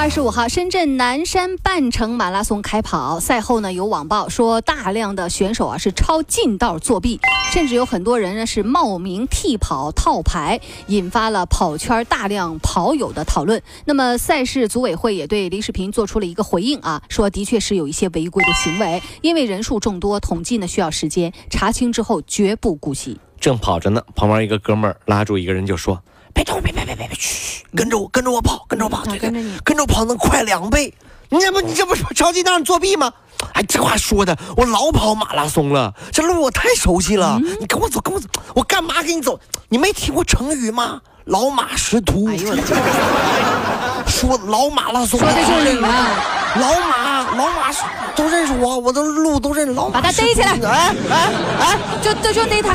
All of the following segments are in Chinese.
二十五号，深圳南山半程马拉松开跑，赛后呢有网报说大量的选手啊是抄近道作弊，甚至有很多人呢是冒名替跑套牌，引发了跑圈大量跑友的讨论。那么赛事组委会也对李世平做出了一个回应啊，说的确是有一些违规的行为，因为人数众多，统计呢需要时间查清之后绝不姑息。正跑着呢，旁边一个哥们儿拉住一个人就说。别动！别别别别别！嘘，跟着我，跟着我跑，跟着我跑，对对，跟着我跑能快两倍。你这不，你这不着急让你作弊吗？哎，这话说的，我老跑马拉松了，这路我太熟悉了。你跟我走，跟我走，我干嘛跟你走？你没听过成语吗？老马识途。哎呦，说老马拉松，说的就是你啊！老马，老马都认识我，我都路都认识。老马，把他逮起来！哎哎哎，就就就逮他。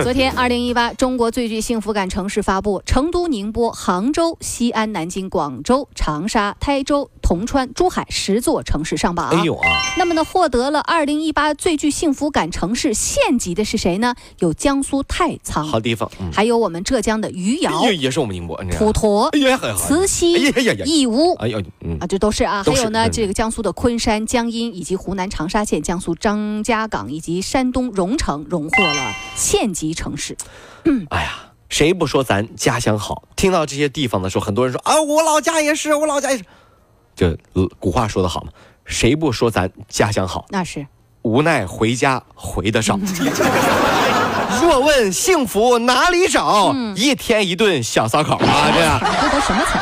昨天，二零一八中国最具幸福感城市发布，成都、宁波、杭州、西安、南京、广州、长沙、台州。铜川、珠海十座城市上榜。哎呦啊！那么呢，获得了二零一八最具幸福感城市县级的是谁呢？有江苏太仓，好地方。还有我们浙江的余姚，也是我们宁波。普陀、慈溪、义乌，哎呦，啊，这都是啊。还有呢，这个江苏的昆山、江阴，以及湖南长沙县、江苏张家港以及山东荣成荣获了县级城市。哎呀，谁不说咱家乡好？听到这些地方的时候，很多人说啊，我老家也是，我老家也是。就古话说得好嘛，谁不说咱家乡好？那是无奈回家回得少。若问幸福哪里找？一天一顿小烧烤啊！这样这都什么词？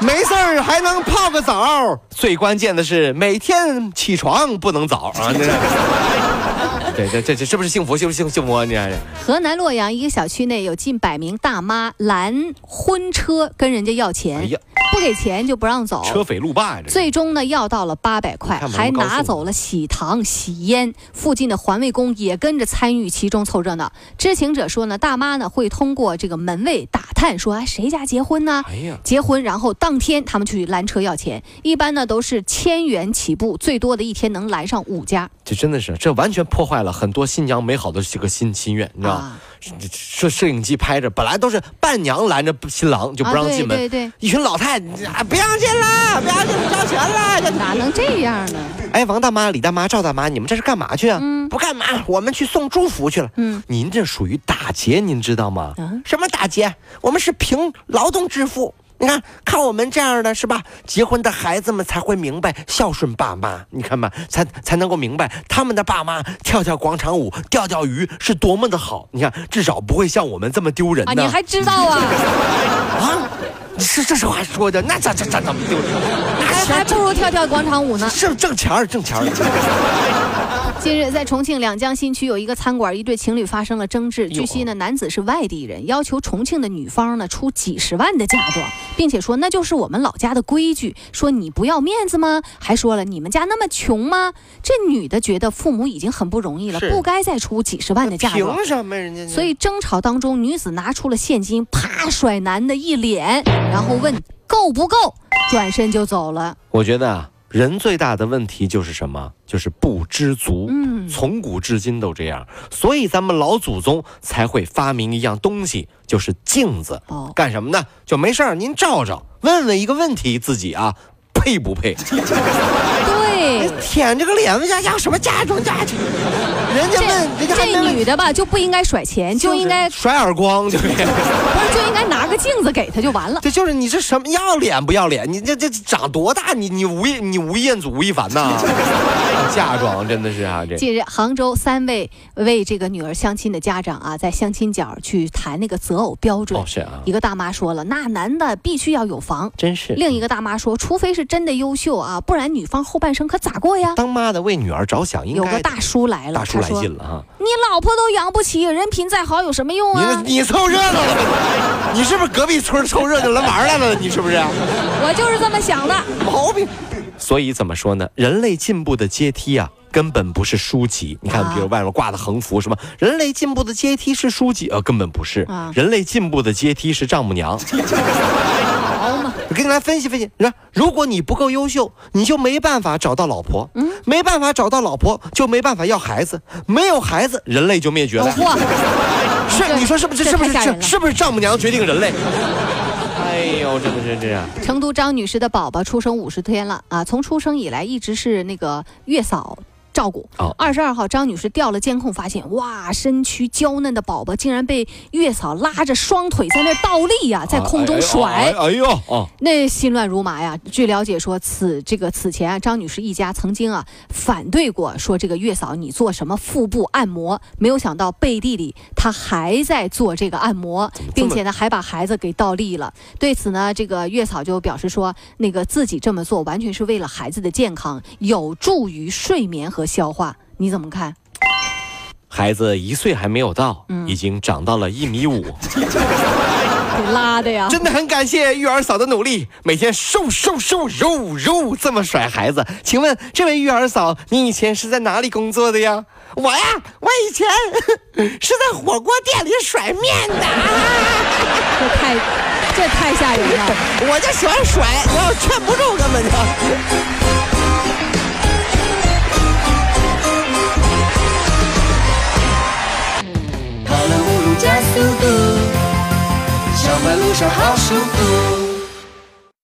没事儿还能泡个澡，最关键的是每天起床不能早啊！这 对这这这是不是幸福？幸福幸福幸福啊？你看，河南洛阳一个小区内有近百名大妈拦婚车跟人家要钱。哎呀！不给钱就不让走，车匪路霸呀！最终呢，要到了八百块，还拿走了喜糖、喜烟。附近的环卫工也跟着参与其中凑热闹。知情者说呢，大妈呢会通过这个门卫打探，说哎谁家结婚呢？哎呀，结婚，然后当天他们去拦车要钱，一般呢都是千元起步，最多的一天能拦上五家。这真的是，这完全破坏了很多新娘美好的这个心心愿，你知道吗？摄摄影机拍着，本来都是伴娘拦着新郎就不让进门，对对，一群老太太不让进了，不让进，不交钱了，哪能这样呢？哎，王大妈、李大妈、赵大妈，你们这是干嘛去啊？嗯，不干嘛，我们去送祝福去了。嗯，您这属于打劫，您知道吗？什么打劫？我们是凭劳动致富。你看看我们这样的是吧？结婚的孩子们才会明白孝顺爸妈，你看吧，才才能够明白他们的爸妈跳跳广场舞、钓钓鱼是多么的好。你看，至少不会像我们这么丢人呢。你还知道啊？啊？是这是话说的，那咋咋咋怎么丢人？还还不如跳跳广场舞呢。是挣钱儿，挣钱儿。近日，在重庆两江新区有一个餐馆，一对情侣发生了争执。据悉呢，男子是外地人，要求重庆的女方呢出几十万的嫁妆，并且说那就是我们老家的规矩。说你不要面子吗？还说了你们家那么穷吗？这女的觉得父母已经很不容易了，不该再出几十万的嫁妆。凭什么人家？所以争吵当中，女子拿出了现金，啪甩男的一脸，然后问够不够，转身就走了。我觉得啊。人最大的问题就是什么？就是不知足。嗯，从古至今都这样，所以咱们老祖宗才会发明一样东西，就是镜子。哦，干什么呢？就没事儿，您照照，问问一个问题，自己啊，配不配？舔这个脸，问家要什么嫁妆嫁妆？人家问这女的吧，就不应该甩钱，就应该甩耳光，就 不是就应该拿个镜子给她就完了。这就是你这什么要脸不要脸？你这这长多大？你你吴你吴彦祖吴亦凡呐？嫁妆真的是啊！这近日，杭州三位为这个女儿相亲的家长啊，在相亲角去谈那个择偶标准。哦，是啊。一个大妈说了，那男的必须要有房，真是。另一个大妈说，除非是真的优秀啊，不然女方后半生可咋过呀？当妈的为女儿着想，应该。有个大叔来了，大叔来劲了哈！你老婆都养不起，人品再好有什么用啊？你你凑热闹了，你是不是隔壁村凑热闹来玩来了？你是不是？我就是这么想的。毛病。所以怎么说呢？人类进步的阶梯啊，根本不是书籍。你看，比如外面挂的横幅，什么人类进步的阶梯是书籍，呃，根本不是。人类进步的阶梯是丈母娘。我给你来分析分析。你看，如果你不够优秀，你就没办法找到老婆。嗯，没办法找到老婆，就没办法要孩子。没有孩子，人类就灭绝了。是，你说是不是？是不是？是是不是丈母娘决定人类？哎呦，真的是这样。成都张女士的宝宝出生五十天了啊，从出生以来一直是那个月嫂。照顾。二十二号，张女士调了监控，发现哇，身躯娇嫩的宝宝竟然被月嫂拉着双腿在那倒立呀，在空中甩。哎呦，那心乱如麻呀。据了解说，此这个此前啊，张女士一家曾经啊反对过，说这个月嫂你做什么腹部按摩？没有想到背地里她还在做这个按摩，并且呢还把孩子给倒立了。对此呢，这个月嫂就表示说，那个自己这么做完全是为了孩子的健康，有助于睡眠和。和消化，你怎么看？孩子一岁还没有到，已经长到了一米五，拉的呀！真的很感谢育儿嫂的努力，每天瘦瘦瘦肉肉这么甩孩子。请问这位育儿嫂，你以前是在哪里工作的呀？我呀，我以前 是在火锅店里甩面的。这太这太吓人了，我就喜欢甩，然后劝不住根本就。